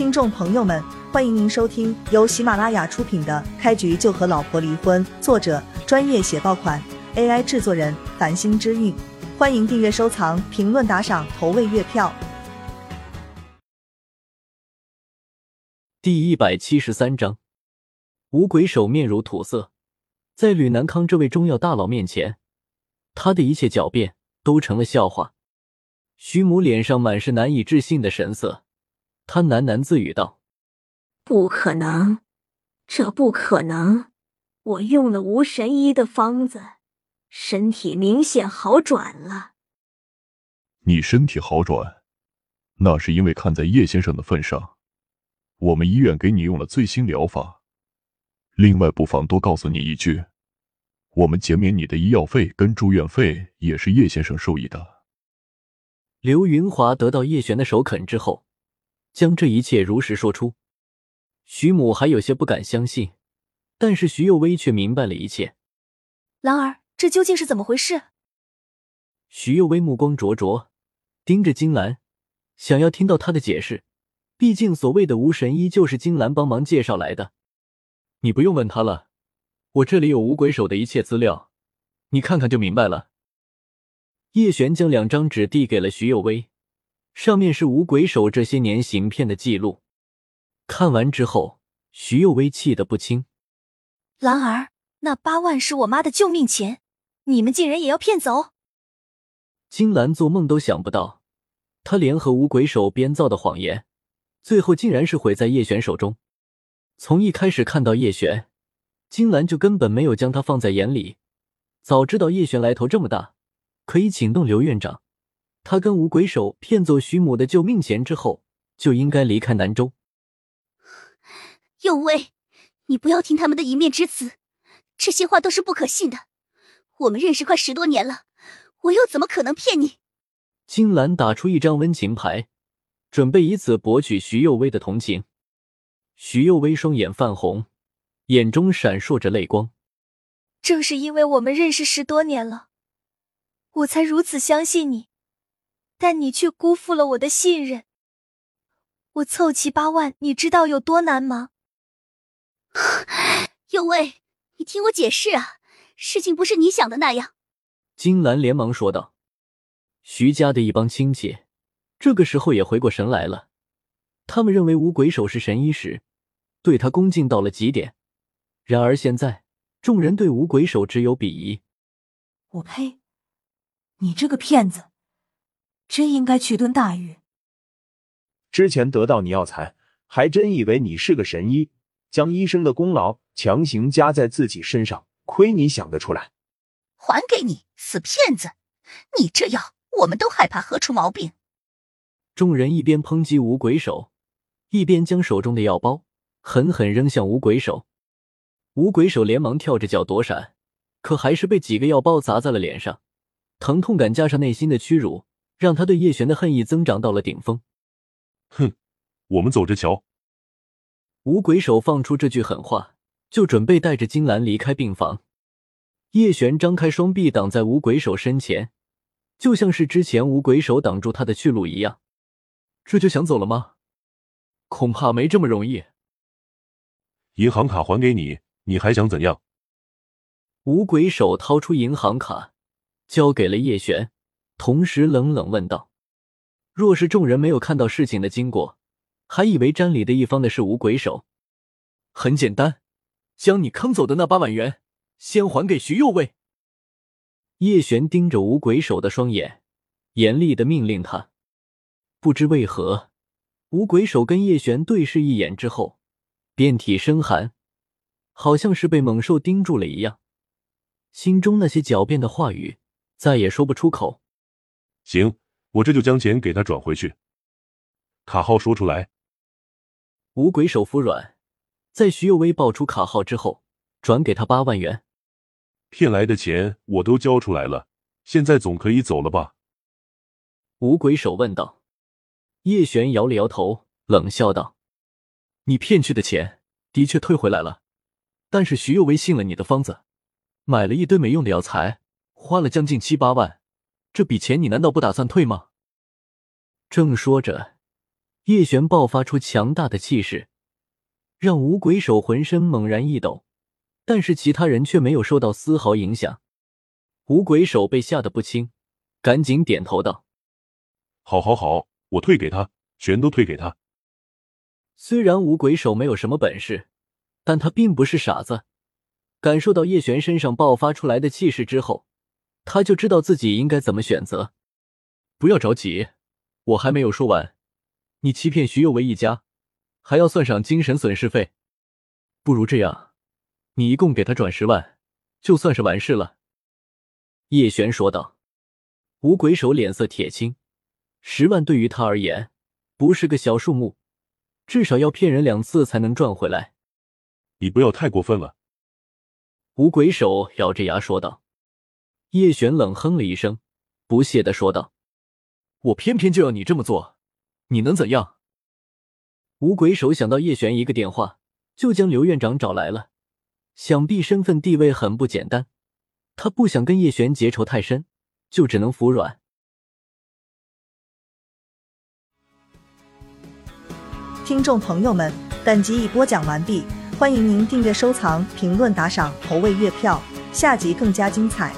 听众朋友们，欢迎您收听由喜马拉雅出品的《开局就和老婆离婚》，作者专业写爆款，AI 制作人繁星之韵。欢迎订阅、收藏、评论、打赏、投喂月票。第一百七十三章，五鬼手面如土色，在吕南康这位中药大佬面前，他的一切狡辩都成了笑话。徐母脸上满是难以置信的神色，他喃喃自语道：“不可能，这不可能！我用了无神医的方子，身体明显好转了。你身体好转，那是因为看在叶先生的份上，我们医院给你用了最新疗法。另外，不妨多告诉你一句，我们减免你的医药费跟住院费，也是叶先生授意的。”刘云华得到叶璇的首肯之后，将这一切如实说出。徐母还有些不敢相信，但是徐幼薇却明白了一切。兰儿，这究竟是怎么回事？徐幼薇目光灼灼，盯着金兰，想要听到她的解释。毕竟所谓的无神医就是金兰帮忙介绍来的。你不用问他了，我这里有五鬼手的一切资料，你看看就明白了。叶璇将两张纸递给了徐有为，上面是五鬼手这些年行骗的记录。看完之后，徐幼薇气得不轻：“兰儿，那八万是我妈的救命钱，你们竟然也要骗走？”金兰做梦都想不到，她联合五鬼手编造的谎言，最后竟然是毁在叶璇手中。从一开始看到叶璇，金兰就根本没有将他放在眼里。早知道叶璇来头这么大。可以请动刘院长，他跟五鬼手骗走徐母的救命钱之后，就应该离开南州。有为，你不要听他们的一面之词，这些话都是不可信的。我们认识快十多年了，我又怎么可能骗你？金兰打出一张温情牌，准备以此博取徐幼薇的同情。徐幼薇双眼泛红，眼中闪烁着泪光。正是因为我们认识十多年了。我才如此相信你，但你却辜负了我的信任。我凑齐八万，你知道有多难吗？有为，你听我解释啊，事情不是你想的那样。金兰连忙说道。徐家的一帮亲戚这个时候也回过神来了，他们认为五鬼手是神医时，对他恭敬到了极点。然而现在，众人对五鬼手只有鄙夷。我呸！你这个骗子，真应该去蹲大狱！之前得到你药材，还真以为你是个神医，将医生的功劳强行加在自己身上，亏你想得出来！还给你，死骗子！你这药，我们都害怕喝出毛病。众人一边抨击五鬼手，一边将手中的药包狠狠扔向五鬼手。五鬼手连忙跳着脚躲闪，可还是被几个药包砸在了脸上。疼痛感加上内心的屈辱，让他对叶璇的恨意增长到了顶峰。哼，我们走着瞧。五鬼手放出这句狠话，就准备带着金兰离开病房。叶璇张开双臂挡在五鬼手身前，就像是之前五鬼手挡住他的去路一样。这就想走了吗？恐怕没这么容易。银行卡还给你，你还想怎样？五鬼手掏出银行卡。交给了叶璇，同时冷冷问道：“若是众人没有看到事情的经过，还以为占理的一方的是五鬼手。很简单，将你坑走的那八万元先还给徐右卫。”叶璇盯着五鬼手的双眼，严厉的命令他。不知为何，五鬼手跟叶璇对视一眼之后，遍体生寒，好像是被猛兽盯住了一样，心中那些狡辩的话语。再也说不出口。行，我这就将钱给他转回去。卡号说出来。五鬼手服软，在徐有为报出卡号之后，转给他八万元。骗来的钱我都交出来了，现在总可以走了吧？五鬼手问道。叶璇摇了摇头，冷笑道：“你骗去的钱的确退回来了，但是徐有为信了你的方子，买了一堆没用的药材。”花了将近七八万，这笔钱你难道不打算退吗？正说着，叶璇爆发出强大的气势，让五鬼手浑身猛然一抖，但是其他人却没有受到丝毫影响。五鬼手被吓得不轻，赶紧点头道：“好，好，好，我退给他，全都退给他。”虽然五鬼手没有什么本事，但他并不是傻子。感受到叶璇身上爆发出来的气势之后，他就知道自己应该怎么选择。不要着急，我还没有说完。你欺骗徐有为一家，还要算上精神损失费。不如这样，你一共给他转十万，就算是完事了。”叶璇说道。五鬼手脸色铁青，十万对于他而言不是个小数目，至少要骗人两次才能赚回来。你不要太过分了。”五鬼手咬着牙说道。叶璇冷哼了一声，不屑的说道：“我偏偏就要你这么做。”你能怎样？五鬼手想到叶璇一个电话就将刘院长找来了，想必身份地位很不简单。他不想跟叶璇结仇太深，就只能服软。听众朋友们，本集已播讲完毕，欢迎您订阅、收藏、评论、打赏、投喂月票，下集更加精彩。